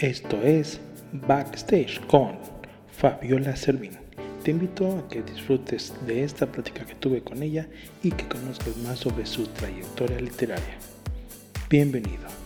Esto es Backstage con Fabiola Servín. Te invito a que disfrutes de esta plática que tuve con ella y que conozcas más sobre su trayectoria literaria. Bienvenido.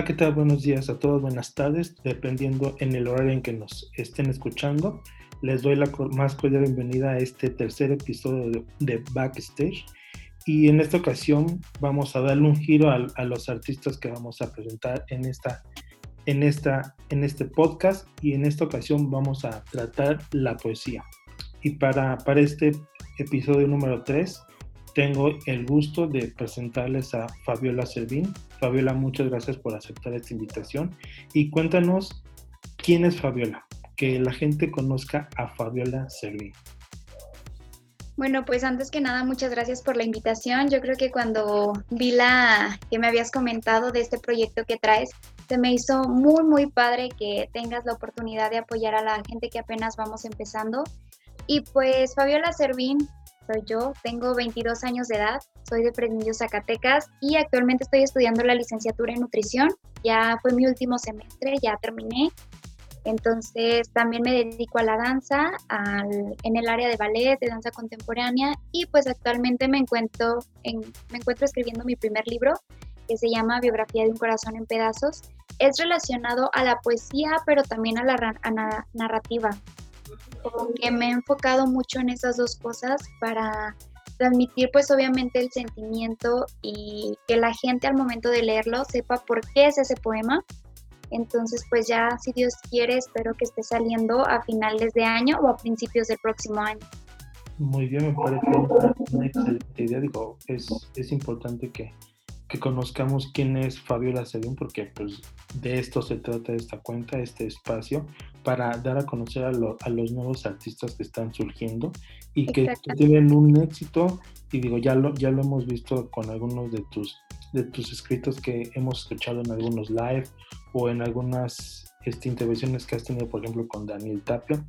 Hola, ¿qué tal? Buenos días a todos, buenas tardes, dependiendo en el horario en que nos estén escuchando. Les doy la más cordial bienvenida a este tercer episodio de, Backstage. Y en esta ocasión vamos a darle un giro a, los artistas que vamos a presentar en, esta, en, esta, en este podcast. Y en esta ocasión vamos a tratar la poesía. Y para, para este episodio número 3 tengo el gusto de presentarles a Fabiola Servín. Fabiola, muchas gracias por aceptar esta invitación y cuéntanos quién es Fabiola, que la gente conozca a Fabiola Servín. Bueno, pues antes que nada, muchas gracias por la invitación. Yo creo que cuando vi la que me habías comentado de este proyecto que traes, se me hizo muy, muy padre que tengas la oportunidad de apoyar a la gente que apenas vamos empezando. Y pues Fabiola Servín soy yo, tengo 22 años de edad, soy de Fresnillo, Zacatecas y actualmente estoy estudiando la licenciatura en nutrición. Ya fue mi último semestre, ya terminé. Entonces también me dedico a la danza en el área de ballet, de danza contemporánea y pues actualmente me encuentro, en, me encuentro escribiendo mi primer libro que se llama Biografía de un corazón en pedazos. Es relacionado a la poesía pero también a la narrativa que me he enfocado mucho en esas dos cosas para transmitir pues obviamente el sentimiento y que la gente al momento de leerlo sepa por qué es ese poema. Entonces pues ya si Dios quiere espero que esté saliendo a finales de año o a principios del próximo año. Muy bien, me parece una, excelente idea. Digo, es, es importante que, que conozcamos quién es Fabiola Sedún, porque pues de esto se trata esta cuenta, este espacio, para dar a conocer a, los nuevos artistas que están surgiendo y que tienen un éxito. Y digo, ya lo, ya lo hemos visto con algunos de tus, de tus escritos que hemos escuchado en algunos live o en algunas este, intervenciones que has tenido, por ejemplo, con Daniel Tapia.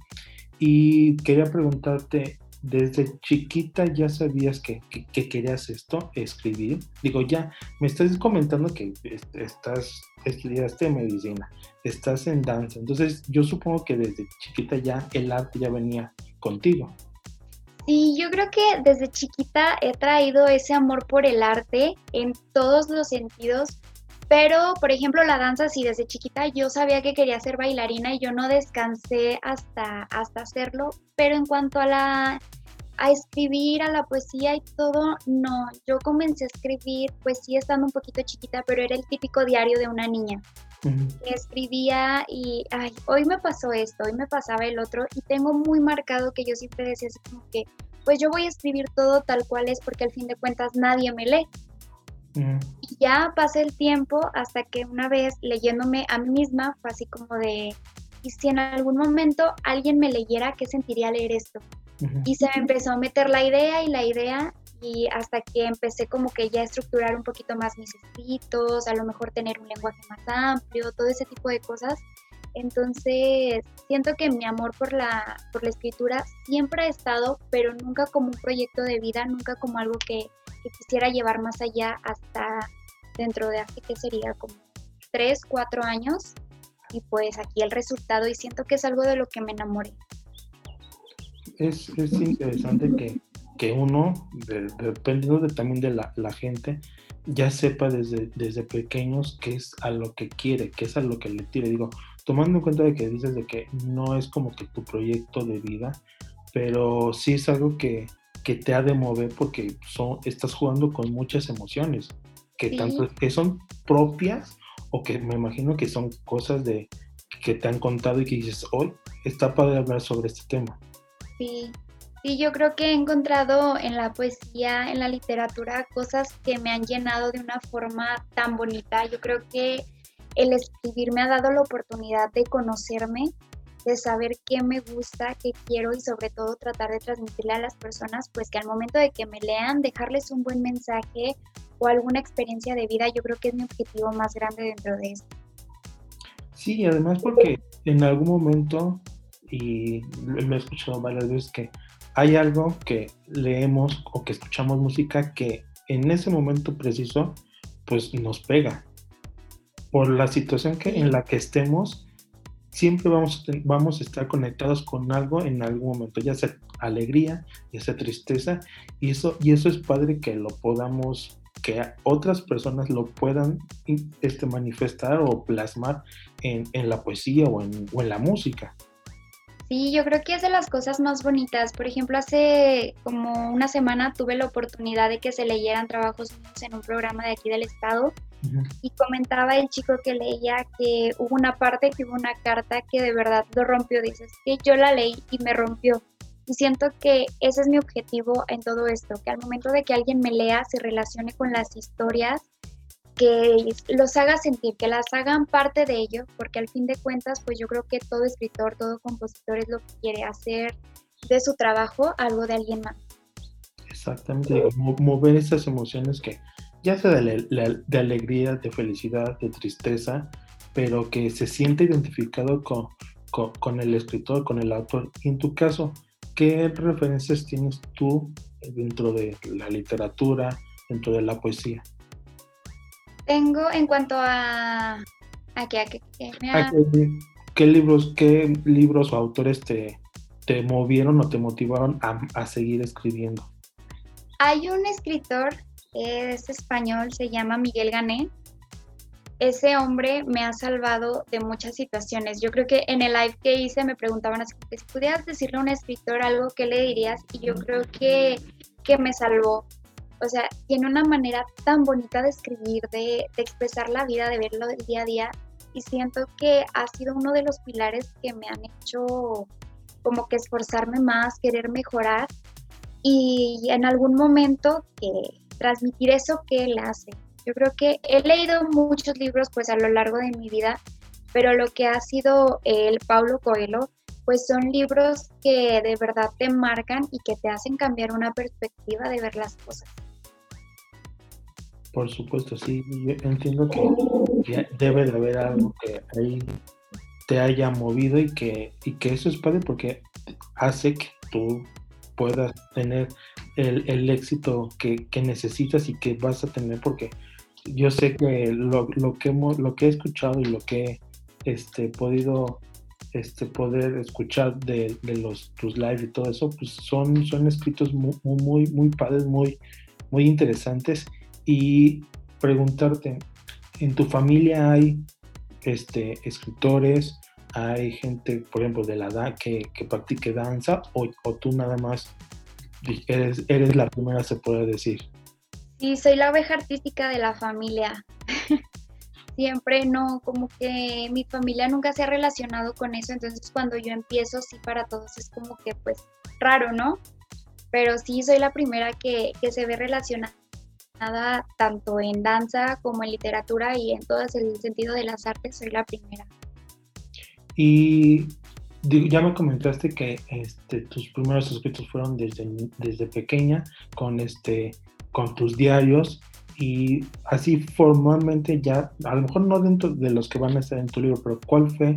Y quería preguntarte, desde chiquita ya sabías que, querías esto, escribir. Digo, ya me estás comentando que estás, estudiaste medicina, estás en danza. Entonces, yo supongo que desde chiquita ya el arte ya venía contigo. Sí, yo creo que desde chiquita he traído ese amor por el arte en todos los sentidos. Pero, por ejemplo, la danza, sí, desde chiquita yo sabía que quería ser bailarina y yo no descansé hasta, hasta hacerlo. Pero en cuanto a la a escribir, a la poesía y todo, no. Yo comencé a escribir poesía estando un poquito chiquita, pero era el típico diario de una niña. Escribía y, ay, hoy me pasó esto, hoy me pasaba el otro, y tengo muy marcado que yo siempre decía así como que, pues yo voy a escribir todo tal cual es porque al fin de cuentas nadie me lee. Y ya pasé el tiempo hasta que una vez leyéndome a mí misma fue así como de, y si en algún momento alguien me leyera, ¿qué sentiría leer esto? Y se me empezó a meter la idea y la idea y hasta que empecé como que ya a estructurar un poquito más mis escritos, a lo mejor tener un lenguaje más amplio, todo ese tipo de cosas. Entonces, siento que mi amor por la, por la escritura siempre ha estado, pero nunca como un proyecto de vida, nunca como algo que, quisiera llevar más allá hasta dentro de hace que sería como tres, cuatro años. Y pues aquí el resultado y siento que es algo de lo que me enamoré. Es, es interesante que, que uno, dependiendo de, también de la, la, gente, ya sepa desde, desde pequeños qué es a lo que quiere, qué es a lo que le tire. Digo, tomando en cuenta de que dices de que no es como que tu proyecto de vida, pero sí es algo que, que te ha de mover porque son, estás jugando con muchas emociones que, tanto, que son propias o que me imagino que son cosas de que te han contado y que dices, hoy está padre hablar sobre este tema. Sí, sí, yo creo que he encontrado en la poesía, en la literatura, cosas que me han llenado de una forma tan bonita. Yo creo que el escribir me ha dado la oportunidad de conocerme, de saber qué me gusta, qué quiero y sobre todo tratar de transmitirle a las personas, pues que al momento de que me lean, dejarles un buen mensaje o alguna experiencia de vida, yo creo que es mi objetivo más grande dentro de esto. Sí, además porque en algún momento, y lo he escuchado varias veces, que hay algo que leemos o que escuchamos música que en ese momento preciso, pues nos pega. Por la situación que, en la que estemos, siempre vamos, vamos a estar conectados con algo en algún momento, ya sea alegría, ya sea tristeza, y eso, y eso es padre que lo podamos que otras personas lo puedan este, manifestar o plasmar en, la poesía o en, la música. Sí, yo creo que es de las cosas más bonitas. Por ejemplo, hace como una semana tuve la oportunidad de que se leyeran trabajos en un programa de aquí del estado y comentaba el chico que leía que hubo una parte que hubo una carta que de verdad lo rompió. Dices que yo la leí y me rompió. Y siento que ese es mi objetivo en todo esto, que al momento de que alguien me lea se relacione con las historias, que los haga sentir, que las hagan parte de ello, porque al fin de cuentas, pues yo creo que todo escritor, todo compositor es lo que quiere hacer de su trabajo algo de alguien más. Exactamente, mover esas emociones que ya sea de, de alegría, de felicidad, de tristeza, pero que se siente identificado con, con, con el escritor, con el autor. Y en tu caso, ¿qué referencias tienes tú dentro de la literatura, dentro de la poesía? Tengo en cuanto a... ¿A qué? qué, libros, ¿Qué libros o autores te, te movieron o te motivaron a, a seguir escribiendo? Hay un escritor, es español, se llama Miguel Gané, ese hombre me ha salvado de muchas situaciones. Yo creo que en el live que hice me preguntaban si pudieras decirle a un escritor algo, ¿qué le dirías? Y yo creo que, que me salvó. O sea, tiene una manera tan bonita de escribir, de, de expresar la vida, de verlo del día a día. Y siento que ha sido uno de los pilares que me han hecho como que esforzarme más, querer mejorar y en algún momento que transmitir eso que él hace. Yo creo que he leído muchos libros pues a lo largo de mi vida, pero lo que ha sido el Paulo Coelho, pues son libros que de verdad te marcan y que te hacen cambiar una perspectiva de ver las cosas. Por supuesto, sí. Yo entiendo que debe de haber algo que ahí te haya movido y que, y que eso es padre porque hace que tú puedas tener el, éxito que, que, necesitas y que vas a tener porque yo sé que lo, que lo que he escuchado y lo que he este, podido este, poder escuchar de, los tus live y todo eso, pues son, son escritos muy, muy, muy padres, muy, muy interesantes. Y preguntarte, ¿en tu familia hay este, escritores? ¿Hay gente, por ejemplo, de la edad que, que practique danza? O, ¿O, tú nada más eres, la primera, se puede decir? Sí, soy la oveja artística de la familia. Siempre no, como que mi familia nunca se ha relacionado con eso, entonces cuando yo empiezo, sí, para todos es como que pues raro, ¿no? Pero sí, soy la primera que, se ve relacionada tanto en danza como en literatura y en todo el sentido de las artes, soy la primera. Y ya me comentaste que este, tus primeros escritos fueron desde, desde pequeña, con este con tus diarios y así formalmente ya, a lo mejor no dentro de los que van a estar en tu libro, pero ¿cuál fue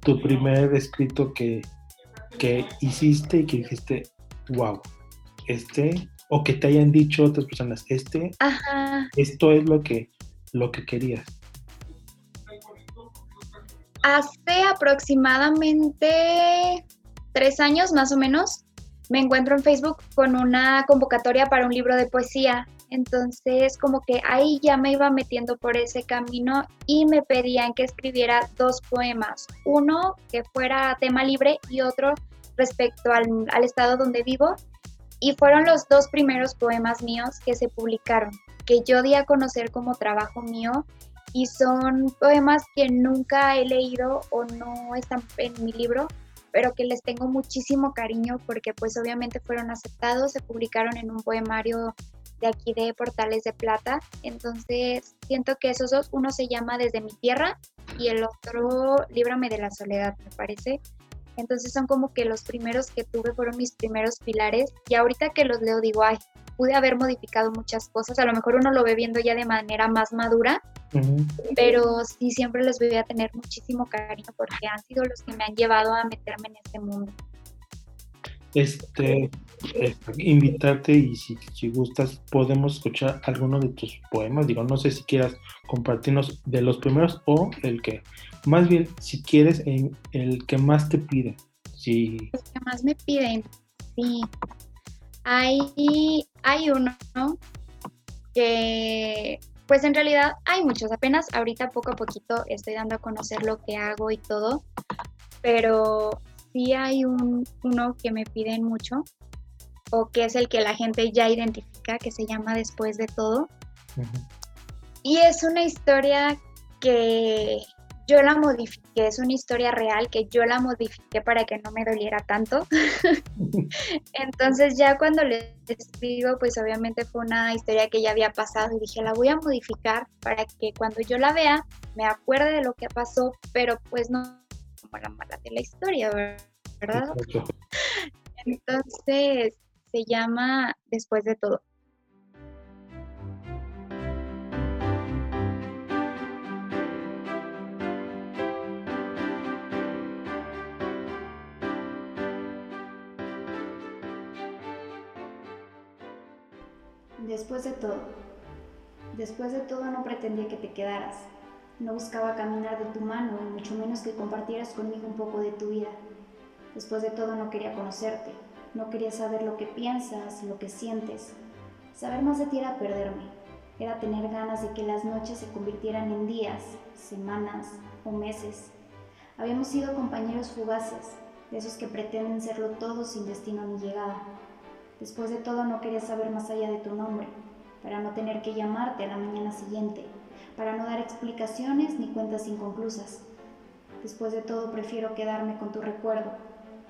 tu primer escrito que, que hiciste y que dijiste, wow, este, o que te hayan dicho otras personas, este, esto es lo que, lo que querías? Hace aproximadamente tres años más o menos, me encuentro en Facebook con una convocatoria para un libro de poesía. Entonces, como que ahí ya me iba metiendo por ese camino y me pedían que escribiera dos poemas. Uno que fuera tema libre y otro respecto al, al estado donde vivo. Y fueron los dos primeros poemas míos que se publicaron, que yo di a conocer como trabajo mío. Y son poemas que nunca he leído o no están en mi libro, pero que les tengo muchísimo cariño porque pues obviamente fueron aceptados, se publicaron en un poemario de aquí de Portales de Plata. Entonces siento que esos dos, uno se llama Desde mi tierra y el otro Líbrame de la soledad, me parece. Entonces son como que los primeros que tuve fueron mis primeros pilares y ahorita que los leo digo, ay, pude haber modificado muchas cosas, a lo mejor uno lo ve viendo ya de manera más madura, pero sí siempre les voy a tener muchísimo cariño porque han sido los que me han llevado a meterme en este mundo. Este, eh, invitarte y si, si, gustas podemos escuchar alguno de tus poemas. Digo, no sé si quieras compartirnos de los primeros o el que, más bien, si quieres, en el que más te piden. Sí. Los que más me piden, sí. Hay, hay uno que, pues en realidad hay muchos. Apenas ahorita poco a poquito estoy dando a conocer lo que hago y todo, pero sí hay un, uno que me piden mucho, o que es el que la gente ya identifica, que se llama Después de todo. Y es una historia que yo la modifiqué, es una historia real que yo la modifiqué para que no me doliera tanto. Entonces ya cuando le escribo, pues obviamente fue una historia que ya había pasado y dije, la voy a modificar para que cuando yo la vea me acuerde de lo que pasó, pero pues no la mala de la historia, ¿verdad? Entonces, se llama Después de todo. Después de todo, después de todo no pretendía que te quedaras. No buscaba caminar de tu mano y mucho menos que compartieras conmigo un poco de tu vida. Después de todo no quería conocerte, no quería saber lo que piensas, lo que sientes. Saber más de ti era perderme, era tener ganas de que las noches se convirtieran en días, semanas o meses. Habíamos sido compañeros fugaces, de esos que pretenden serlo todo sin destino ni llegada. Después de todo no quería saber más allá de tu nombre, para no tener que llamarte a la mañana siguiente para no dar explicaciones ni cuentas inconclusas. Después de todo prefiero quedarme con tu recuerdo,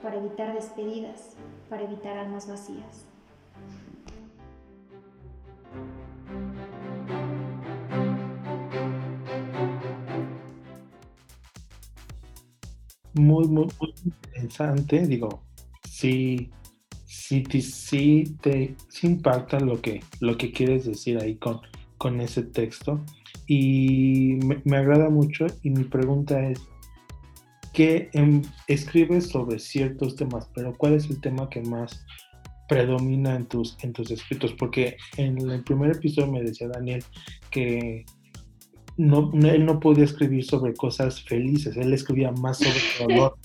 para evitar despedidas, para evitar almas vacías. Muy, muy, muy interesante, digo, sí, sí, sí, te, sí impacta lo que, lo que quieres decir ahí con, con ese texto y me, agrada mucho y mi pregunta es, ¿qué em, escribes sobre ciertos temas, pero cuál es el tema que más predomina en tus, en tus escritos? Porque en el primer episodio me decía Daniel que no, él no podía escribir sobre cosas felices, él escribía más sobre dolor.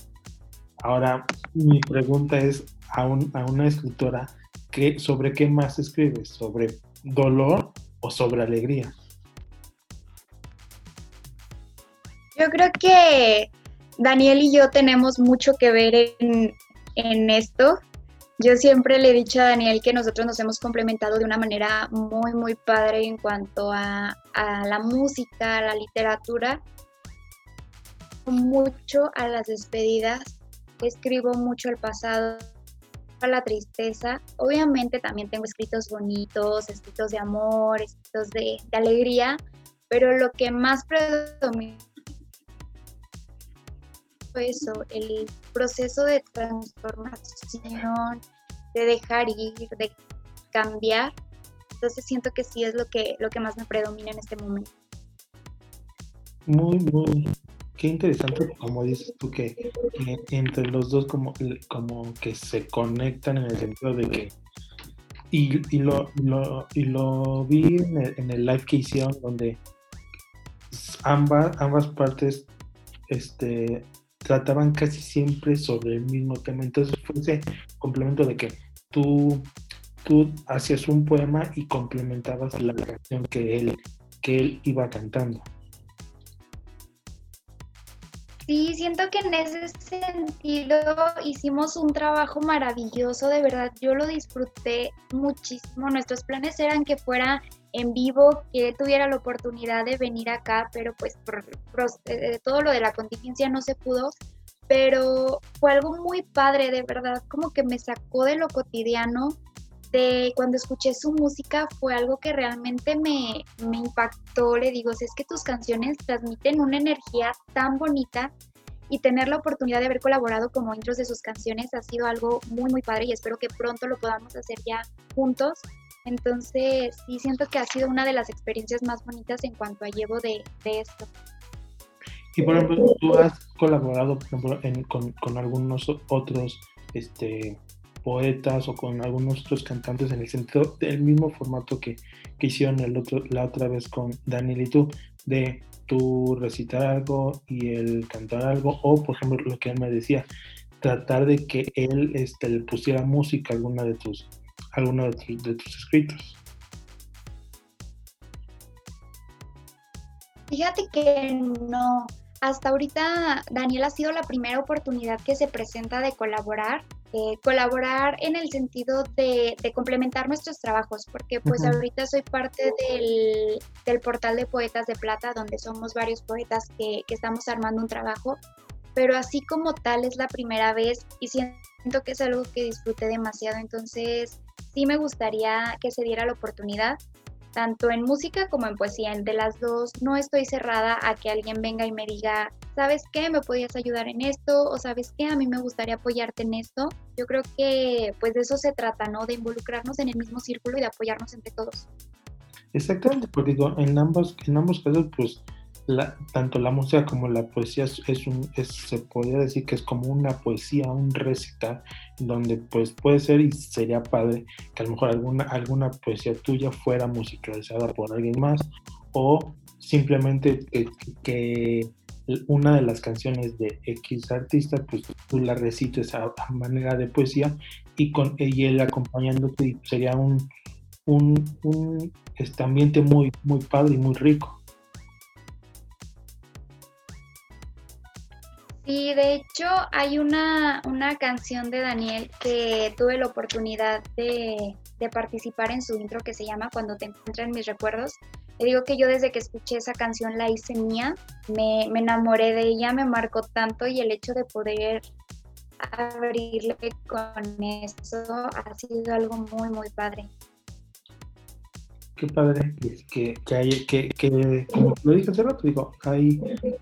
Ahora, mi pregunta es a, a una escritora, ¿qué, ¿sobre qué más escribes? ¿Sobre dolor o sobre alegría? Yo creo que Daniel y yo tenemos mucho que ver en, esto. Yo siempre le he dicho a Daniel que nosotros nos hemos complementado de una manera muy, muy padre en cuanto a, a la música, a la literatura, mucho a las despedidas, escribo mucho el pasado, a la tristeza. Obviamente también tengo escritos bonitos, escritos de amor, escritos de, de alegría, pero lo que más predomina eso, el proceso de transformación, de dejar ir, de cambiar. Entonces siento que sí es lo que, lo que más me predomina en este momento. Muy, muy, qué interesante, como dices tú, que, entre los dos como, como que se conectan en el sentido de que, y, y, lo, y lo vi en el, en el live que hicieron donde ambas, ambas partes este, trataban casi siempre sobre el mismo tema. Entonces fue ese complemento de que tú, tú hacías un poema y complementabas la canción que él, que él iba cantando. Sí, siento que en ese sentido hicimos un trabajo maravilloso, de verdad, yo lo disfruté muchísimo. Nuestros planes eran que fuera en vivo, que tuviera la oportunidad de venir acá, pero pues por, eh, todo lo de la contingencia no se pudo, pero fue algo muy padre, de verdad, como que me sacó de lo cotidiano, de cuando escuché su música fue algo que realmente me, impactó, le digo, es que tus canciones transmiten una energía tan bonita y tener la oportunidad de haber colaborado como intros de sus canciones ha sido algo muy, muy padre y espero que pronto lo podamos hacer ya juntos. Entonces, sí siento que ha sido una de las experiencias más bonitas en cuanto a llevo de, esto. Y por ejemplo, tú has colaborado con, con, algunos otros este, poetas o con algunos otros cantantes en el sentido del mismo formato que, que hicieron el otro, la otra vez con Daniel y tú, de tú recitar algo y él cantar algo, o por ejemplo lo que él me decía, tratar de que él este, le pusiera música a alguna de tus, alguna de de tus escritos. Fíjate que no, hasta ahorita Daniel ha sido la primera oportunidad que se presenta de colaborar eh, colaborar en el sentido de, complementar nuestros trabajos, porque pues ahorita soy parte del, portal de Poetas de Plata, donde somos varios poetas que, que, estamos armando un trabajo, pero así como tal es la primera vez y siento que es algo que disfruté demasiado, entonces sí me gustaría que se diera la oportunidad tanto en música como en poesía. De las dos, no estoy cerrada a que alguien venga y me diga, ¿sabes qué? ¿Me podías ayudar en esto? ¿O sabes qué? A mí me gustaría apoyarte en esto. Yo creo que pues de eso se trata, ¿no? De involucrarnos en el mismo círculo y de apoyarnos entre todos. Exactamente, porque en ambos, en ambos casos, pues tanto la música como la poesía es, un, se podría decir que es como una poesía, un recital, donde pues puede ser y sería padre que a lo mejor alguna, alguna poesía tuya fuera musicalizada por alguien más o simplemente que, una de las canciones de X artista, pues tú la recites a, manera de poesía y con y él acompañándote sería un, un, un este ambiente muy, muy padre y muy rico. Sí, de hecho hay una, canción de Daniel que tuve la oportunidad de, participar en su intro que se llama Cuando te encuentran mis recuerdos. Le digo que yo desde que escuché esa canción la hice mía, me, me enamoré de ella, me marcó tanto y el hecho de poder abrirle con eso ha sido algo muy, muy padre qué padre que, que, hay, que, que, como lo dije hace rato, digo, hay,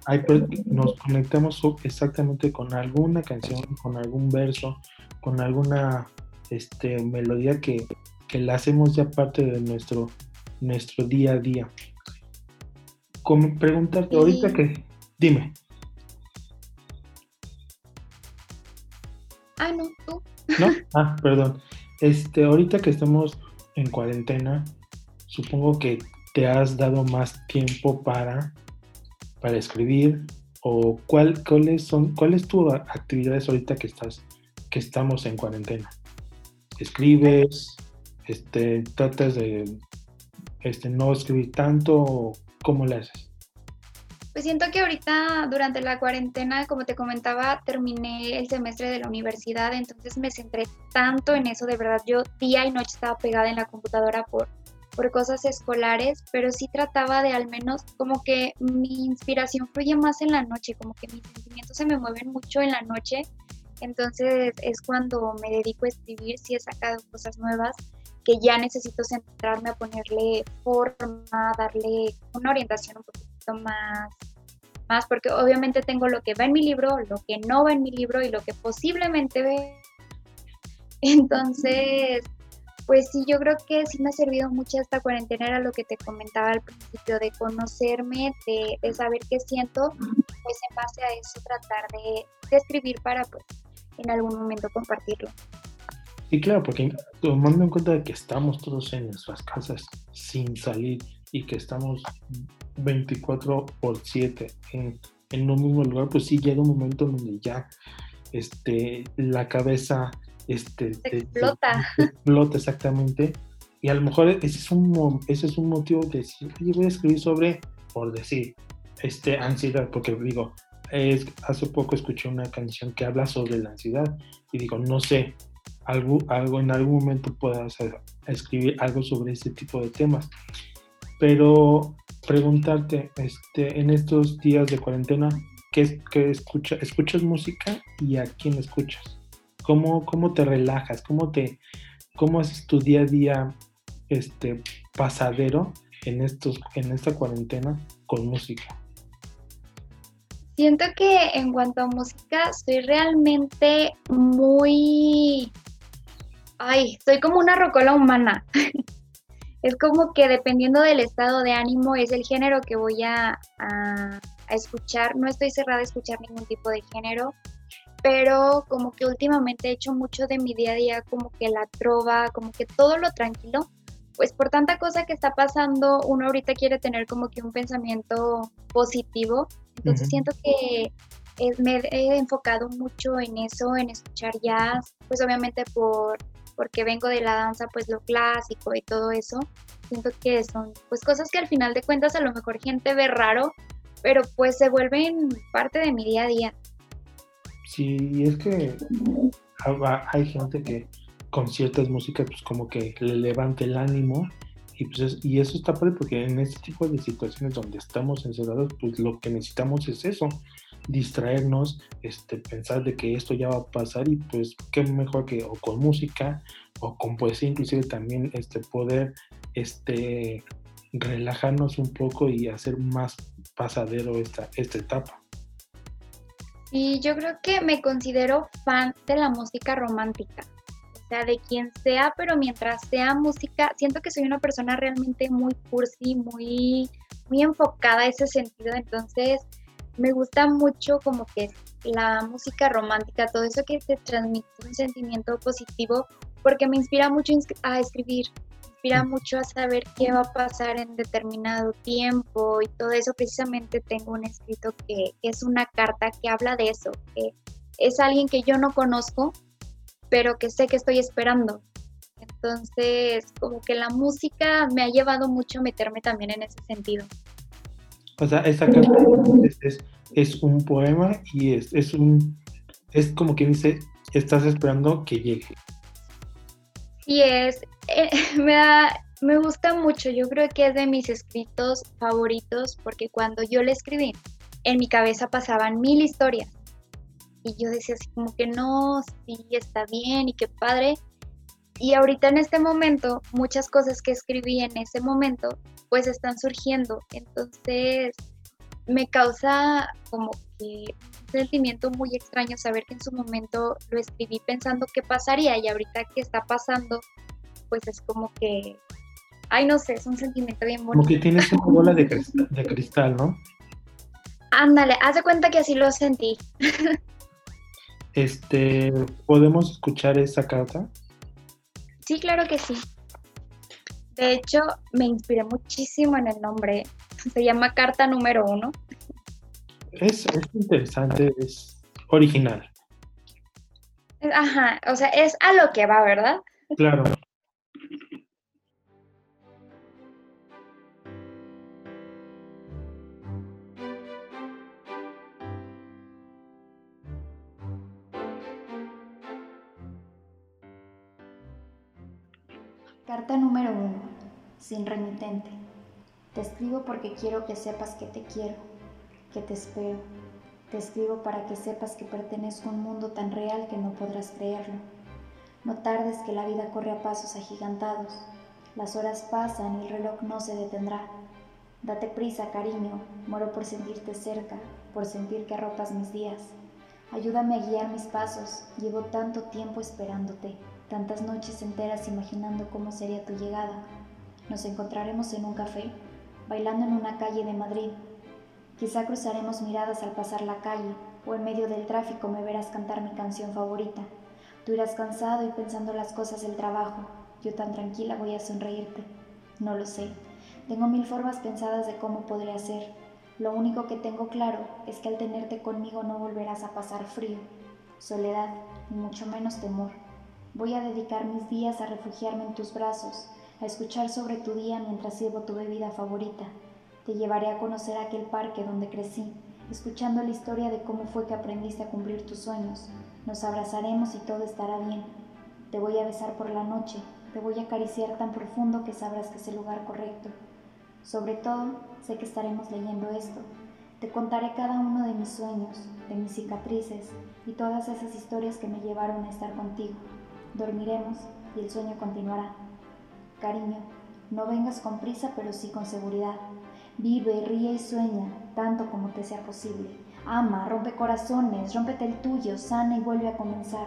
hay, nos conectamos exactamente con alguna canción, con algún verso, con alguna este, melodía que, que la hacemos ya parte de nuestro, nuestro día a día. Como preguntarte ahorita que, dime. Ah, no, tú. ¿No? Ah, perdón. Este, ahorita que estamos en cuarentena, supongo que te has dado más tiempo para, para escribir o cuál, cuáles son, cuáles tu actividades ahorita que estás, que estamos en cuarentena. ¿Escribes? Este, ¿Tratas de este, no escribir tanto? ¿Cómo le haces? Pues siento que ahorita durante la cuarentena, como te comentaba, terminé el semestre de la universidad, entonces me centré tanto en eso, de verdad, yo día y noche estaba pegada en la computadora por por cosas escolares, pero sí trataba de al menos como que mi inspiración fluye más en la noche, como que mis sentimientos se me mueven mucho en la noche, entonces es cuando me dedico a escribir, si he sacado cosas nuevas que ya necesito centrarme a ponerle forma, darle una orientación un poquito más más porque obviamente tengo lo que va en mi libro, lo que no va en mi libro y lo que posiblemente ve. Entonces, pues sí, yo creo que sí me ha servido mucho esta cuarentena, era lo que te comentaba al principio, de conocerme, de, saber qué siento, pues en base a eso tratar de, escribir para pues en algún momento compartirlo. Sí, claro, porque tomando en cuenta de que estamos todos en nuestras casas sin salir y que estamos 24 por 7 en, en un mismo lugar, pues sí llega un momento donde ya este, la cabeza este, explota. explota exactamente. Y a lo mejor ese es un, ese es un motivo de decir, voy a escribir sobre, por decir, este, ansiedad, porque digo, es, hace poco escuché una canción que habla sobre la ansiedad y digo, no sé, algo, algo en algún momento pueda hacer, escribir algo sobre ese tipo de temas. Pero preguntarte, este, en estos días de cuarentena, ¿qué, qué escucha, escuchas música y a quién escuchas? ¿Cómo, te relajas? ¿Cómo, te, ¿Cómo haces tu día a día este, pasadero en, estos, en esta cuarentena con música? Siento que en cuanto a música soy realmente muy... Ay, soy como una rocola humana. es como que dependiendo del estado de ánimo es el género que voy a, a, escuchar. No estoy cerrada a escuchar ningún tipo de género, pero como que últimamente he hecho mucho de mi día a día, como que la trova, como que todo lo tranquilo. Pues por tanta cosa que está pasando, uno ahorita quiere tener como que un pensamiento positivo. Entonces siento que me he enfocado mucho en eso, en escuchar jazz, pues obviamente por porque vengo de la danza, pues lo clásico y todo eso. Siento que son pues cosas que al final de cuentas a lo mejor gente ve raro, pero pues se vuelven parte de mi día a día. Sí, es que hay gente que con ciertas músicas pues como que le levanta el ánimo y, pues y eso está padre porque en este tipo de situaciones donde estamos encerrados pues lo que necesitamos es eso, distraernos, este, pensar de que esto ya va a pasar y pues qué mejor que o con música o con poesía inclusive también este, poder este, relajarnos un poco y hacer más pasadero esta, esta etapa. Y yo creo que me considero fan de la música romántica, o sea, de quien sea, pero mientras sea música, siento que soy una persona realmente muy cursi, muy, muy enfocada a ese sentido, entonces me gusta mucho como que la música romántica, todo eso que te transmite un sentimiento positivo, porque me inspira mucho a escribir, me inspira mucho a saber qué va a pasar en determinado tiempo y todo eso. Precisamente tengo un escrito que, es una carta que habla de eso, que es alguien que yo no conozco, pero que sé que estoy esperando. Entonces, como que la música me ha llevado mucho a meterme también en ese sentido. O sea, esta carta es, es, un poema y es, es, un, es como que dice, estás esperando que llegue. Sí, es, eh, me, da, me gusta mucho, yo creo que es de mis escritos favoritos porque cuando yo le escribí, en mi cabeza pasaban mil historias y yo decía así como que no, sí, está bien y qué padre. Y ahorita en este momento, muchas cosas que escribí en ese momento pues están surgiendo. Entonces me causa como que sentimiento muy extraño saber que en su momento lo escribí pensando qué pasaría y ahorita que está pasando, pues es como que, ay no sé, es un sentimiento bien bonito. Como que tienes una bola de cristal, de cristal ¿no? Ándale, haz de cuenta que así lo sentí. este, ¿podemos escuchar esa carta? Sí, claro que sí. De hecho, me inspiré muchísimo en el nombre. Se llama Carta número uno. Es, interesante, es original. Ajá, o sea, es a lo que va, ¿verdad? Claro. Carta número uno sin remitente. Te escribo porque quiero que sepas que te quiero, que te espero. Te escribo para que sepas que pertenezco a un mundo tan real que no podrás creerlo. No tardes que la vida corre a pasos agigantados. Las horas pasan y el reloj no se detendrá. Date prisa, cariño, muero por sentirte cerca, por sentir que arropas mis días. Ayúdame a guiar mis pasos, llevo tanto tiempo esperándote, tantas noches enteras imaginando cómo sería tu llegada. Nos encontraremos en un café, bailando en una calle de Madrid. Quizá cruzaremos miradas al pasar la calle, o en medio del tráfico me verás cantar mi canción favorita. Tú irás cansado y pensando las cosas del trabajo. Yo tan tranquila voy a sonreírte. No lo sé. Tengo mil formas pensadas de cómo podría ser. Lo único que tengo claro es que al tenerte conmigo no volverás a pasar frío, soledad, ni mucho menos temor. Voy a dedicar mis días a refugiarme en tus brazos, a escuchar sobre tu día mientras sirvo tu bebida favorita. Te llevaré a conocer aquel parque donde crecí, escuchando la historia de cómo fue que aprendiste a cumplir tus sueños. Nos abrazaremos y todo estará bien. Te voy a besar por la noche, te voy a acariciar tan profundo que sabrás que es el lugar correcto. Sobre todo, sé que estaremos leyendo esto. Te contaré cada uno de mis sueños, de mis cicatrices y todas esas historias que me llevaron a estar contigo. Dormiremos y el sueño continuará. Cariño, no vengas con prisa, pero sí con seguridad. Vive, ríe y sueña, tanto como te sea posible. Ama, rompe corazones, rómpete el tuyo, sana y vuelve a comenzar.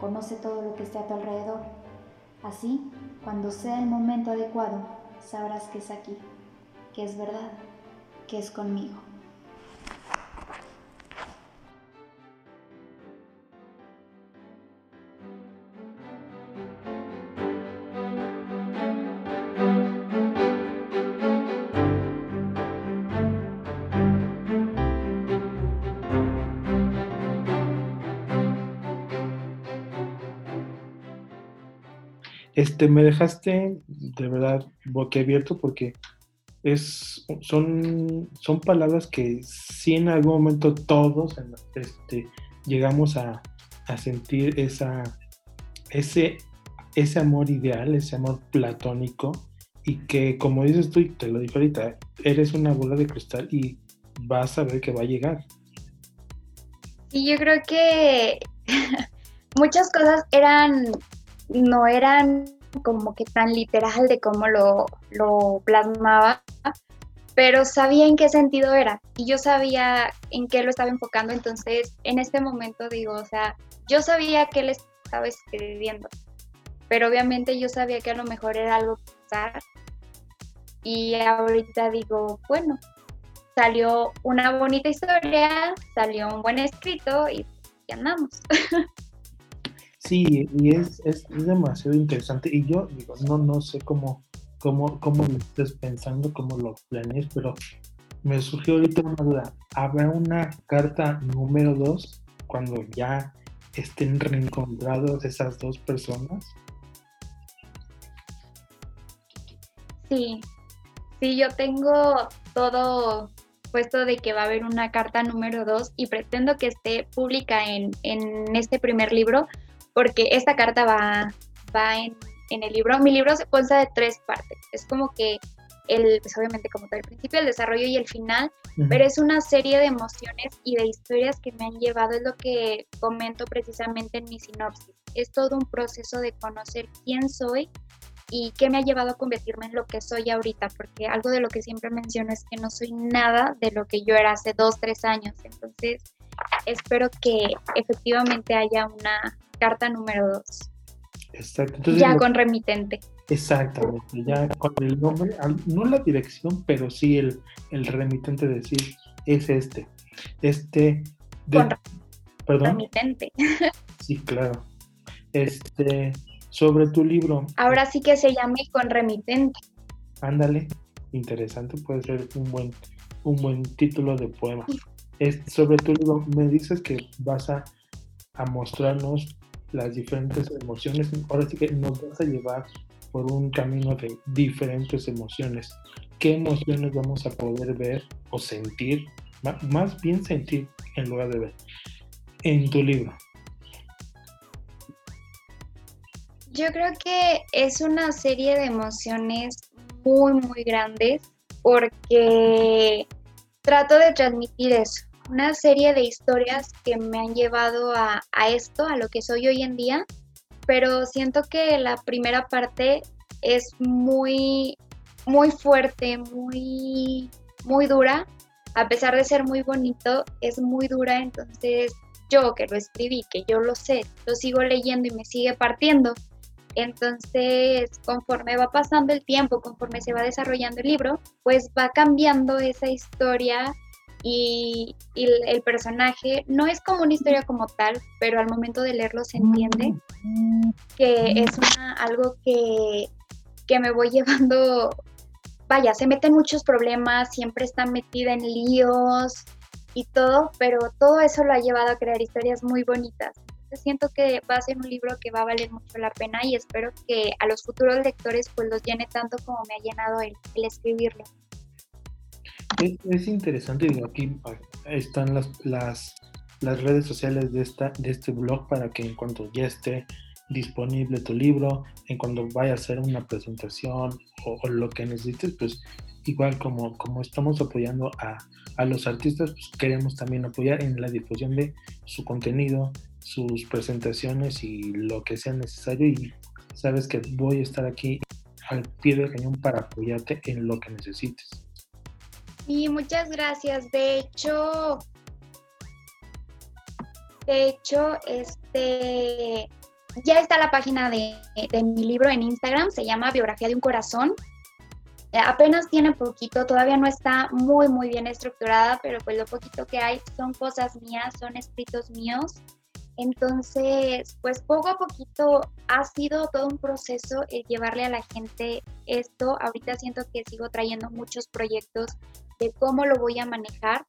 Conoce todo lo que esté a tu alrededor. Así, cuando sea el momento adecuado, sabrás que es aquí, que es verdad, que es conmigo. Este, me dejaste de verdad boquiabierto porque es, son, son palabras que sí en algún momento todos este, llegamos a, sentir esa, ese, ese amor ideal, ese amor platónico y que como dices tú, y te lo dije ahorita, eres una bola de cristal y vas a ver que va a llegar. Y yo creo que muchas cosas eran no eran como que tan literal de cómo lo, lo plasmaba, pero sabía en qué sentido era y yo sabía en qué lo estaba enfocando, entonces en este momento digo, o sea, yo sabía que él estaba escribiendo, pero obviamente yo sabía que a lo mejor era algo usar y ahorita digo, bueno, salió una bonita historia, salió un buen escrito y ya andamos. Sí, y es, es, demasiado interesante. Y yo digo, no, no sé cómo, cómo, cómo lo estés pensando, cómo lo planees, pero me surgió ahorita una duda. ¿Habrá una carta número dos cuando ya estén reencontrados esas dos personas? Sí, sí, yo tengo todo puesto de que va a haber una carta número dos y pretendo que esté pública en, en este primer libro porque esta carta va, va en, el libro. Mi libro se consta de tres partes. Es como que el, pues obviamente como todo el principio, el desarrollo y el final, pero es una serie de emociones y de historias que me han llevado, es lo que comento precisamente en mi sinopsis. Es todo un proceso de conocer quién soy y qué me ha llevado a convertirme en lo que soy ahorita, porque algo de lo que siempre menciono es que no soy nada de lo que yo era hace dos, tres años. Entonces, espero que efectivamente haya una carta número dos. Exacto. ya con remitente. Exactamente, ya con el nombre, no la dirección, pero sí el, el remitente decir, es este. Este. De, ¿Perdón? Remitente. Sí, claro. Este, sobre tu libro. Ahora sí que se llame con remitente. Ándale, interesante, puede ser un buen, un buen título de poema. Sobre tu libro, me dices que vas a, a mostrarnos las diferentes emociones. Ahora sí que nos vas a llevar por un camino de diferentes emociones. ¿Qué emociones vamos a poder ver o sentir? Más bien sentir en lugar de ver en tu libro. Yo creo que es una serie de emociones muy, muy grandes porque trato de transmitir eso una serie de historias que me han llevado a, esto, a lo que soy hoy en día, pero siento que la primera parte es muy, muy fuerte, muy, muy dura, a pesar de ser muy bonito, es muy dura, entonces yo que lo escribí, que yo lo sé, lo sigo leyendo y me sigue partiendo. Entonces, conforme va pasando el tiempo, conforme se va desarrollando el libro, pues va cambiando esa historia y, el, personaje no es como una historia como tal, pero al momento de leerlo se entiende que es algo que, que me voy llevando, vaya, se mete en muchos problemas, siempre está metida en líos y todo, pero todo eso lo ha llevado a crear historias muy bonitas. Siento que va a ser un libro que va a valer mucho la pena y espero que a los futuros lectores pues los llene tanto como me ha llenado el escribirlo. Es, interesante, digo, aquí están las, las, las, redes sociales de, esta, de este blog para que en cuanto ya esté disponible tu libro, en cuando vaya a hacer una presentación o, lo que necesites, pues igual como, como estamos apoyando a, a los artistas, pues queremos también apoyar en la difusión de su contenido, sus presentaciones y lo que sea necesario y sabes que voy a estar aquí al pie del cañón para apoyarte en lo que necesites. Y muchas gracias. De hecho, De hecho, este ya está la página de, de mi libro en Instagram, se llama Biografía de un Corazón. Eh, apenas tiene poquito, todavía no está muy, muy bien estructurada, pero pues lo poquito que hay son cosas mías, son escritos míos. Entonces, pues poco a poquito ha sido todo un proceso el llevarle a la gente esto. Ahorita siento que sigo trayendo muchos proyectos de cómo lo voy a manejar,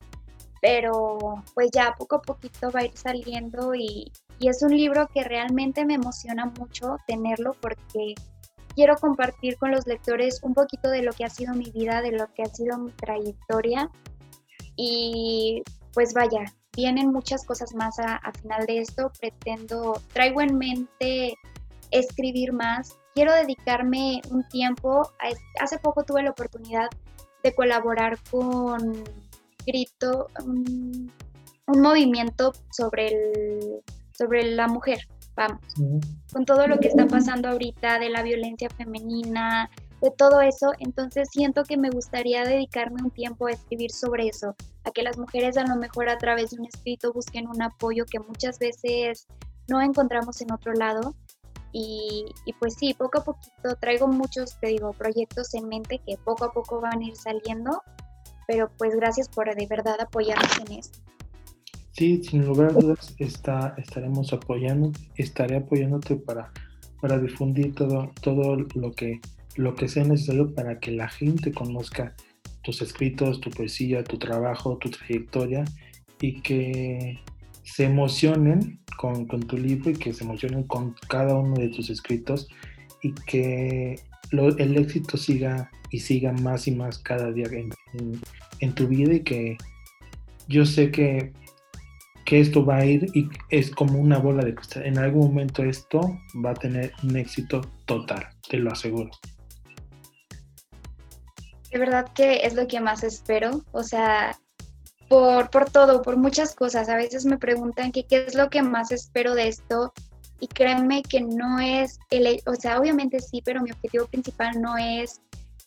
pero pues ya poco a poquito va a ir saliendo y, y es un libro que realmente me emociona mucho tenerlo porque quiero compartir con los lectores un poquito de lo que ha sido mi vida, de lo que ha sido mi trayectoria y pues vaya, vienen muchas cosas más a, final de esto. Pretendo, traigo en mente escribir más. Quiero dedicarme un tiempo. hace poco tuve la oportunidad de colaborar con Grito, un, movimiento sobre, el, sobre la mujer, vamos, con todo lo que está pasando ahorita de la violencia femenina, de todo eso, entonces siento que me gustaría dedicarme un tiempo a escribir sobre eso, a que las mujeres a lo mejor a través de un escrito busquen un apoyo que muchas veces no encontramos en otro lado. Y, pues sí, poco a poquito traigo muchos, te digo, proyectos en mente que poco a poco van a ir saliendo, pero pues gracias por de verdad apoyarnos en esto. Sí, sin lugar a dudas está, estaremos apoyando, estaré apoyándote para, para difundir todo, todo lo que lo que sea necesario para que la gente conozca tus escritos, tu poesía, tu trabajo, tu trayectoria y que se emocionen con, tu libro y que se emocionen con cada uno de tus escritos y que el éxito siga y siga más y más cada día en, tu vida y que yo sé que, que esto va a ir y es como una bola de cristal. En algún momento esto va a tener un éxito total, te lo aseguro. De verdad que es lo que más espero, o sea, por, por todo, por muchas cosas. A veces me preguntan qué es lo que más espero de esto y créanme que no es, el, o sea, obviamente sí, pero mi objetivo principal no es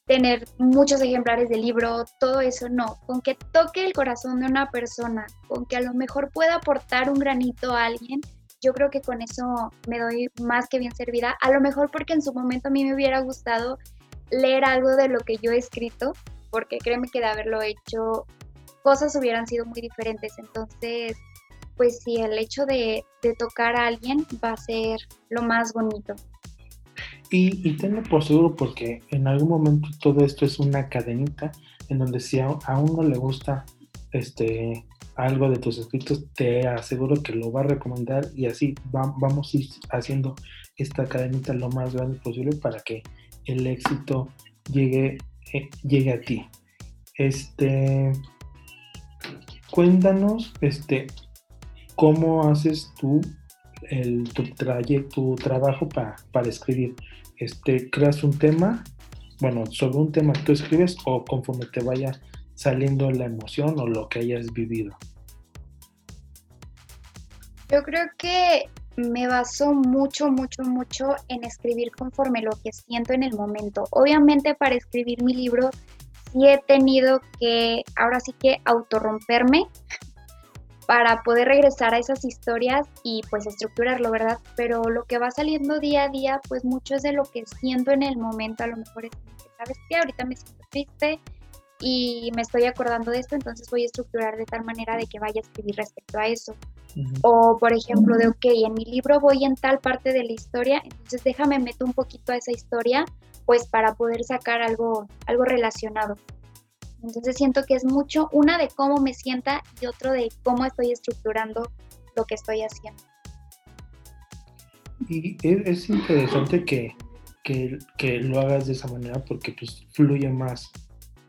tener muchos ejemplares de libro, todo eso no, con que toque el corazón de una persona, con que a lo mejor pueda aportar un granito a alguien, yo creo que con eso me doy más que bien servida, a lo mejor porque en su momento a mí me hubiera gustado leer algo de lo que yo he escrito, porque créeme que de haberlo hecho, cosas hubieran sido muy diferentes. Entonces, pues sí, el hecho de, tocar a alguien va a ser lo más bonito. Y, y, tenlo por seguro porque en algún momento todo esto es una cadenita en donde si a, uno le gusta este algo de tus escritos, te aseguro que lo va a recomendar y así vamos a ir haciendo esta cadenita lo más grande posible para que el éxito llegue, eh, llegue a ti. Este, cuéntanos, este, cómo haces tú el, tu, tu trabajo para, para escribir. Este, ¿Creas un tema? Bueno, sobre un tema que tú escribes o conforme te vaya saliendo la emoción o lo que hayas vivido. Yo creo que me baso mucho, mucho, mucho en escribir conforme lo que siento en el momento. Obviamente para escribir mi libro sí he tenido que, ahora sí que autorromperme para poder regresar a esas historias y pues estructurarlo, ¿verdad? Pero lo que va saliendo día a día, pues mucho es de lo que siento en el momento. A lo mejor es que, ¿sabes qué? Ahorita me siento triste, y me estoy acordando de esto, entonces voy a estructurar de tal manera de que vaya a escribir respecto a eso. O, por ejemplo, de, ok, en mi libro voy en tal parte de la historia, entonces déjame meto un poquito a esa historia, pues para poder sacar algo, algo relacionado. Entonces siento que es mucho, una de cómo me sienta y otro de cómo estoy estructurando lo que estoy haciendo. Y es interesante que, que, que lo hagas de esa manera porque pues fluye más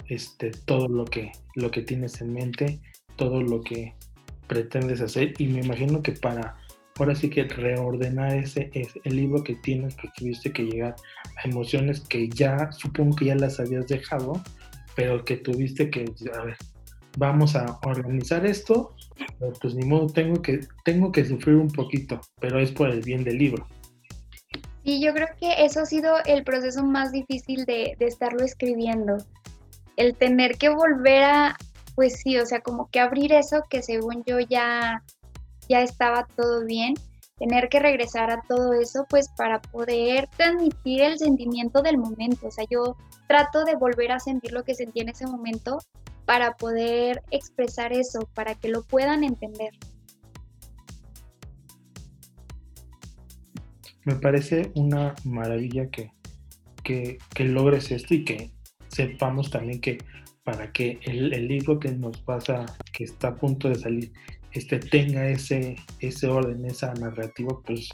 este, todo lo que, lo que tienes en mente, todo lo que pretendes hacer y me imagino que para ahora sí que reordenar ese, el libro que tienes que tuviste que llegar a emociones que ya supongo que ya las habías dejado pero que tuviste que a ver vamos a organizar esto pues ni modo tengo que tengo que sufrir un poquito pero es por el bien del libro. Y yo creo que eso ha sido el proceso más difícil de, de estarlo escribiendo. El tener que volver a, pues sí, o sea, como que abrir eso que según yo ya, ya estaba todo bien, tener que regresar a todo eso, pues para poder transmitir el sentimiento del momento. O sea, yo trato de volver a sentir lo que sentí en ese momento para poder expresar eso, para que lo puedan entender. Me parece una maravilla que, que, logres esto y que sepamos también que para que el, libro que nos pasa, que está a punto de salir, este, tenga ese, ese orden, esa narrativa, pues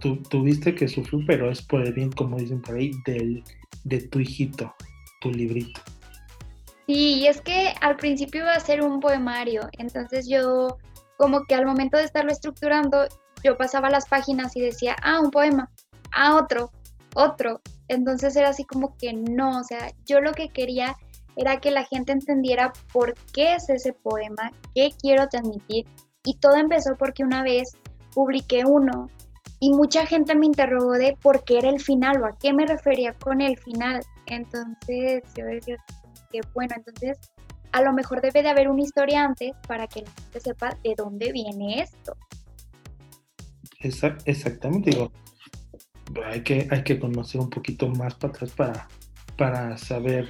tú, tuviste que sufrir, pero es por el bien, como dicen por ahí, del, de tu hijito, tu librito. Sí, y es que al principio iba a ser un poemario, entonces yo como que al momento de estarlo estructurando, yo pasaba las páginas y decía, ah, un poema, ah, otro, otro. Entonces era así como que no, o sea, yo lo que quería era que la gente entendiera por qué es ese poema, qué quiero transmitir. Y todo empezó porque una vez publiqué uno y mucha gente me interrogó de por qué era el final o a qué me refería con el final. Entonces yo decía que bueno, entonces a lo mejor debe de haber una historia antes para que la gente sepa de dónde viene esto. exactamente, digo, hay que, hay que conocer un poquito más para atrás para, para saber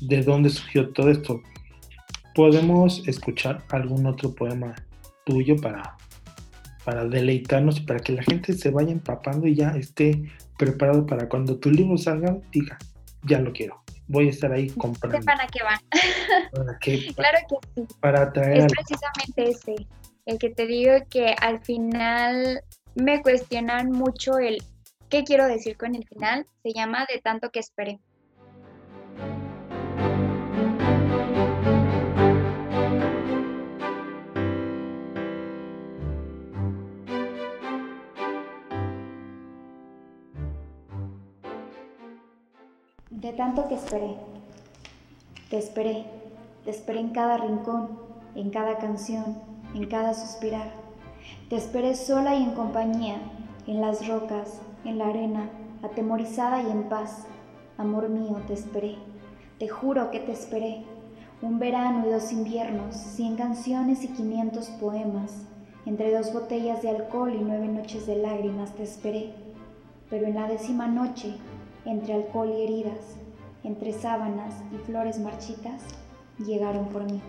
de dónde surgió todo esto. ¿Podemos escuchar algún otro poema tuyo para, para deleitarnos para que la gente se vaya empapando y ya esté preparado para cuando tu libro salga, diga, ya lo quiero. Voy a estar ahí comprando. ¿Para qué van? ¿Para qué? claro que sí. Para traer es precisamente ese, el que te digo que al final me cuestionan mucho el qué quiero decir con el final. Se llama De tanto que esperé. De tanto que esperé, te esperé, te esperé en cada rincón, en cada canción, en cada suspirar. Te esperé sola y en compañía, en las rocas, en la arena, atemorizada y en paz. Amor mío, te esperé, te juro que te esperé. Un verano y dos inviernos, cien canciones y quinientos poemas. Entre dos botellas de alcohol y nueve noches de lágrimas te esperé. Pero en la décima noche entre alcohol y heridas, entre sábanas y flores marchitas, llegaron por mí.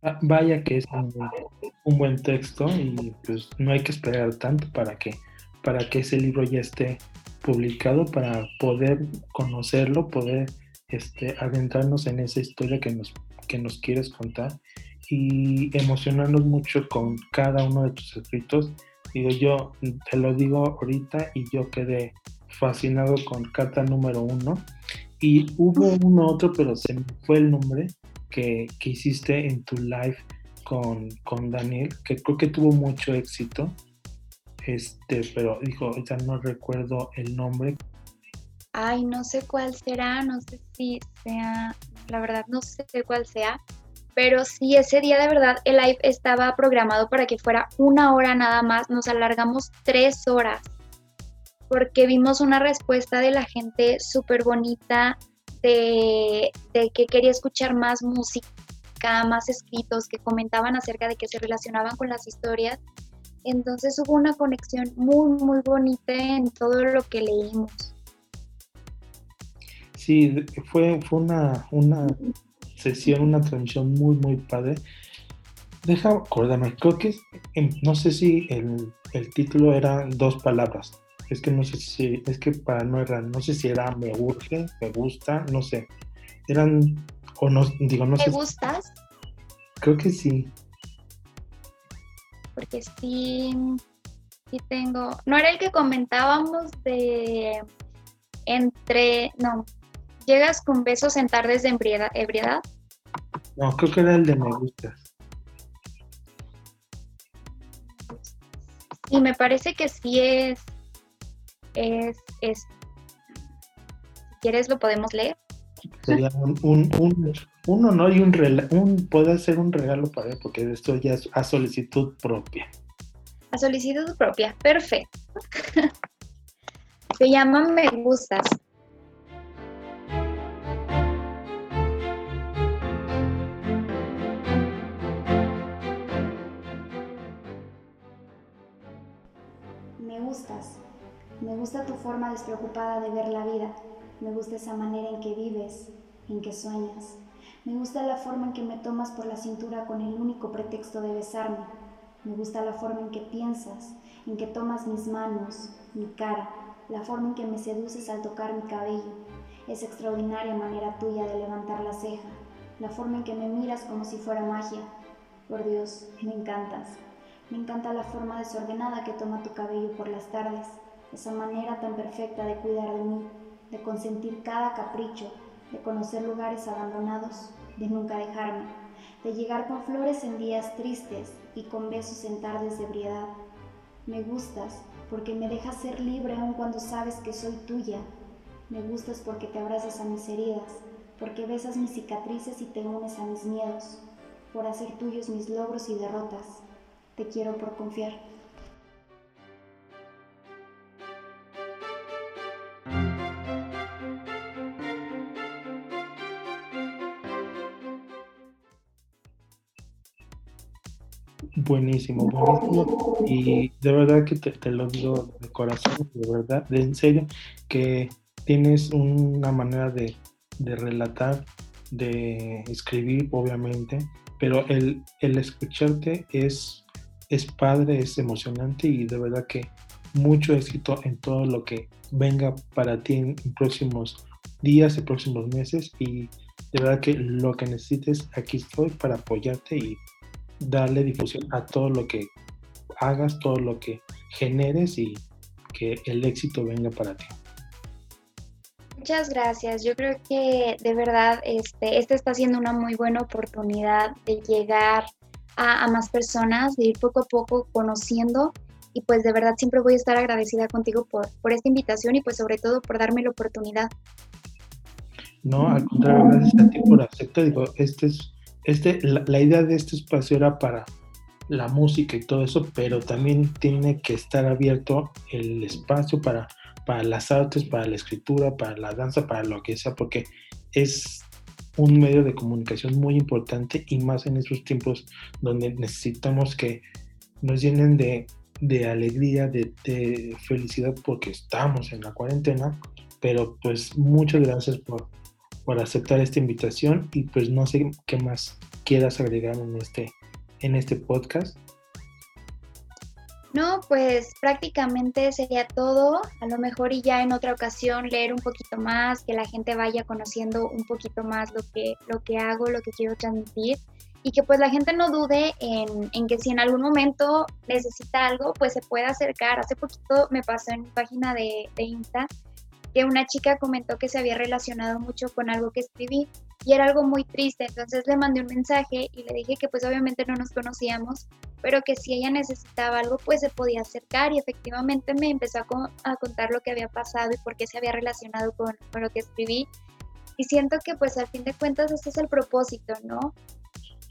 Ah, vaya que es un, buen texto y pues no hay que esperar tanto para que para que ese libro ya esté publicado para poder conocerlo, poder este, adentrarnos en esa historia que nos, que nos quieres contar y emocionarnos mucho con cada uno de tus escritos. Digo, yo te lo digo ahorita y yo quedé fascinado con carta número uno. Y hubo uno otro, pero se me fue el nombre que, que hiciste en tu live con, con Daniel, que creo que tuvo mucho éxito este, pero dijo, ya no recuerdo el nombre. Ay, no sé cuál será, no sé si sea, la verdad no sé cuál sea, pero sí ese día de verdad el live estaba programado para que fuera una hora nada más, nos alargamos tres horas, porque vimos una respuesta de la gente súper bonita, de, de que quería escuchar más música, más escritos, que comentaban acerca de que se relacionaban con las historias entonces hubo una conexión muy, muy bonita en todo lo que leímos. Sí, fue, fue una, una sesión, una transmisión muy, muy padre. Deja acordarme, creo que no sé si el, título era dos palabras. Es que no sé si, es que para no era, no sé si era me urge, me gusta, no sé. Eran, o no, digo, no sé. ¿Me gustas? Creo que sí porque sí, sí tengo, no era el que comentábamos de entre, no, llegas con besos en tardes de ebriedad. No, creo que era el de me gustas. Y me parece que sí es, es, es, si quieres lo podemos leer. sería un, un, un, honor y un, un puede ser un regalo para él, porque esto ya es a solicitud propia. A solicitud propia, perfecto. Se llama Me Gustas. Me gustas. Me gusta tu forma despreocupada de ver la vida. Me gusta esa manera en que vives, en que sueñas. Me gusta la forma en que me tomas por la cintura con el único pretexto de besarme. Me gusta la forma en que piensas, en que tomas mis manos, mi cara, la forma en que me seduces al tocar mi cabello. Esa extraordinaria manera tuya de levantar la ceja, la forma en que me miras como si fuera magia. Por Dios, me encantas. Me encanta la forma desordenada que toma tu cabello por las tardes, esa manera tan perfecta de cuidar de mí, de consentir cada capricho, de conocer lugares abandonados, de nunca dejarme, de llegar con flores en días tristes y con besos en tardes de ebriedad. Me gustas porque me dejas ser libre aun cuando sabes que soy tuya. Me gustas porque te abrazas a mis heridas, porque besas mis cicatrices y te unes a mis miedos, por hacer tuyos mis logros y derrotas. Te quiero por confiar. Buenísimo. Y de verdad que te, lo digo de corazón, de verdad, de en serio, que tienes una manera de, relatar, de escribir, obviamente, pero el, el escucharte es, es padre, es emocionante y de verdad que mucho éxito en todo lo que venga para ti en, próximos días, y próximos meses y de verdad que lo que necesites, aquí estoy para apoyarte y darle difusión a todo lo que hagas, todo lo que generes y que el éxito venga para ti. Muchas gracias. Yo creo que de verdad este, está siendo una muy buena oportunidad de llegar a, a, más personas, de ir poco a poco conociendo y pues de verdad siempre voy a estar agradecida contigo por, por esta invitación y pues sobre todo por darme la oportunidad. No, al contrario, gracias a ti por aceptar. Digo, este es este, la, idea de este espacio era para la música y todo eso, pero también tiene que estar abierto el espacio para, para las artes, para la escritura, para la danza, para lo que sea, porque es un medio de comunicación muy importante y más en estos tiempos donde necesitamos que nos llenen de, alegría, de, de, felicidad porque estamos en la cuarentena, pero pues muchas gracias por, por aceptar esta invitación y pues no sé qué más quieras agregar en este, en este podcast. No, pues prácticamente sería todo. A lo mejor y ya en otra ocasión leer un poquito más, que la gente vaya conociendo un poquito más lo que, lo que hago, lo que quiero transmitir y que pues la gente no dude en, en, que si en algún momento necesita algo, pues se pueda acercar. Hace poquito me pasó en mi página de, de Insta que una chica comentó que se había relacionado mucho con algo que escribí y era algo muy triste, entonces le mandé un mensaje y le dije que pues obviamente no nos conocíamos, pero que si ella necesitaba algo pues se podía acercar y efectivamente me empezó a, contar lo que había pasado y por qué se había relacionado con, con lo que escribí y siento que pues al fin de cuentas este es el propósito, ¿no?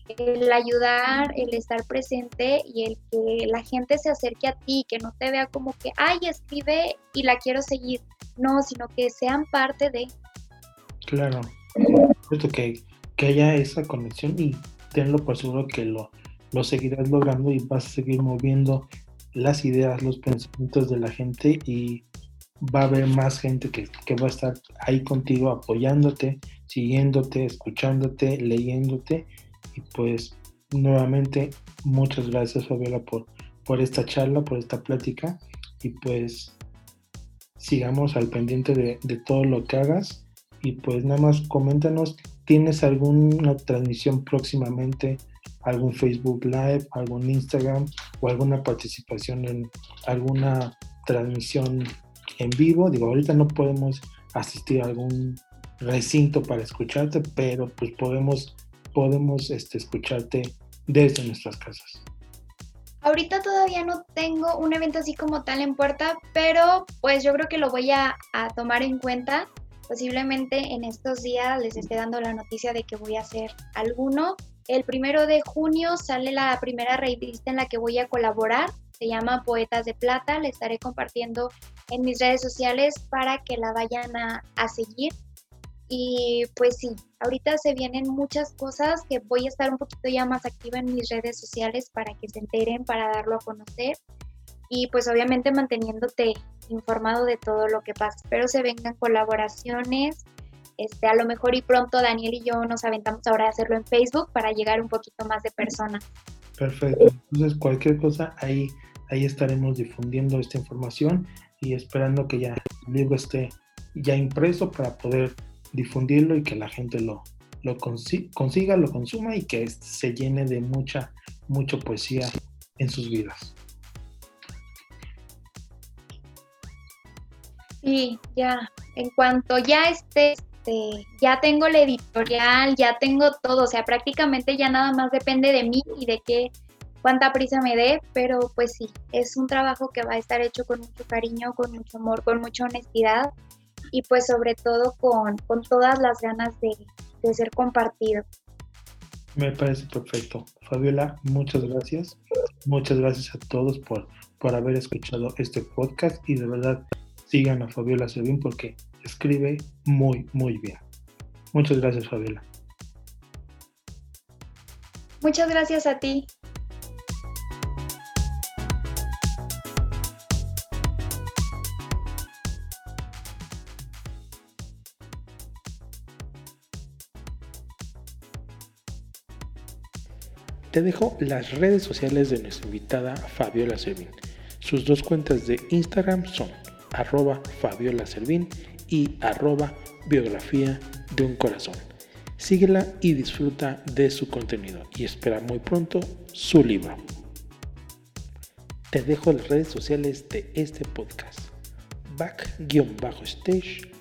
el ayudar, el estar presente y el que la gente se acerque a ti, que no te vea como que, ay, escribe y la quiero seguir. No, sino que sean parte de. Claro, que, que haya esa conexión y tenlo por seguro que lo, lo seguirás logrando y vas a seguir moviendo las ideas, los pensamientos de la gente y va a haber más gente que, que va a estar ahí contigo apoyándote, siguiéndote, escuchándote, leyéndote. Y pues nuevamente muchas gracias Fabiola por, por esta charla, por esta plática. Y pues sigamos al pendiente de, todo lo que hagas y pues nada más coméntanos, ¿tienes alguna transmisión próximamente? algún Facebook Live, algún Instagram o alguna participación en alguna transmisión en vivo. Digo, ahorita no podemos asistir a algún recinto para escucharte, pero pues podemos podemos este, escucharte desde nuestras casas? Ahorita todavía no tengo un evento así como tal en puerta, pero pues yo creo que lo voy a, tomar en cuenta Posiblemente en estos días les esté dando la noticia de que voy a hacer alguno. El primero de junio sale la primera revista en la que voy a colaborar. Se llama Poetas de Plata. Le estaré compartiendo en mis redes sociales para que la vayan a, a seguir. Y pues sí, ahorita se vienen muchas cosas que voy a estar un poquito ya más activa en mis redes sociales para que se enteren, para darlo a conocer y pues obviamente manteniéndote informado de todo lo que pasa. Espero se vengan colaboraciones. Este, a lo mejor y pronto Daniel y yo nos aventamos ahora a hacerlo en Facebook para llegar un poquito más de personas. Perfecto. Entonces cualquier cosa ahí ahí estaremos difundiendo esta información y esperando que ya el libro esté ya impreso para poder difundirlo y que la gente lo, lo consiga, lo consuma y que se llene de mucha, mucha poesía en sus vidas. Sí, ya, en cuanto ya esté, este, ya tengo la editorial, ya tengo todo, o sea, prácticamente ya nada más depende de mí y de qué, cuánta prisa me dé, pero pues sí, es un trabajo que va a estar hecho con mucho cariño, con mucho amor, con mucha honestidad y pues sobre todo con, todas las ganas de, de ser compartido. Me parece perfecto. Fabiola, muchas gracias. Muchas gracias a todos por, por haber escuchado este podcast y de verdad sigan a Fabiola Servín porque escribe muy, muy bien. Muchas gracias, Fabiola. Muchas gracias a ti. Te dejo las redes sociales de nuestra invitada Fabiola Servín. Sus dos cuentas de Instagram son arroba Fabiola Servín y arroba biografía de un corazón. Síguela y disfruta de su contenido y espera muy pronto su libro. Te dejo las redes sociales de este podcast. Back-stage.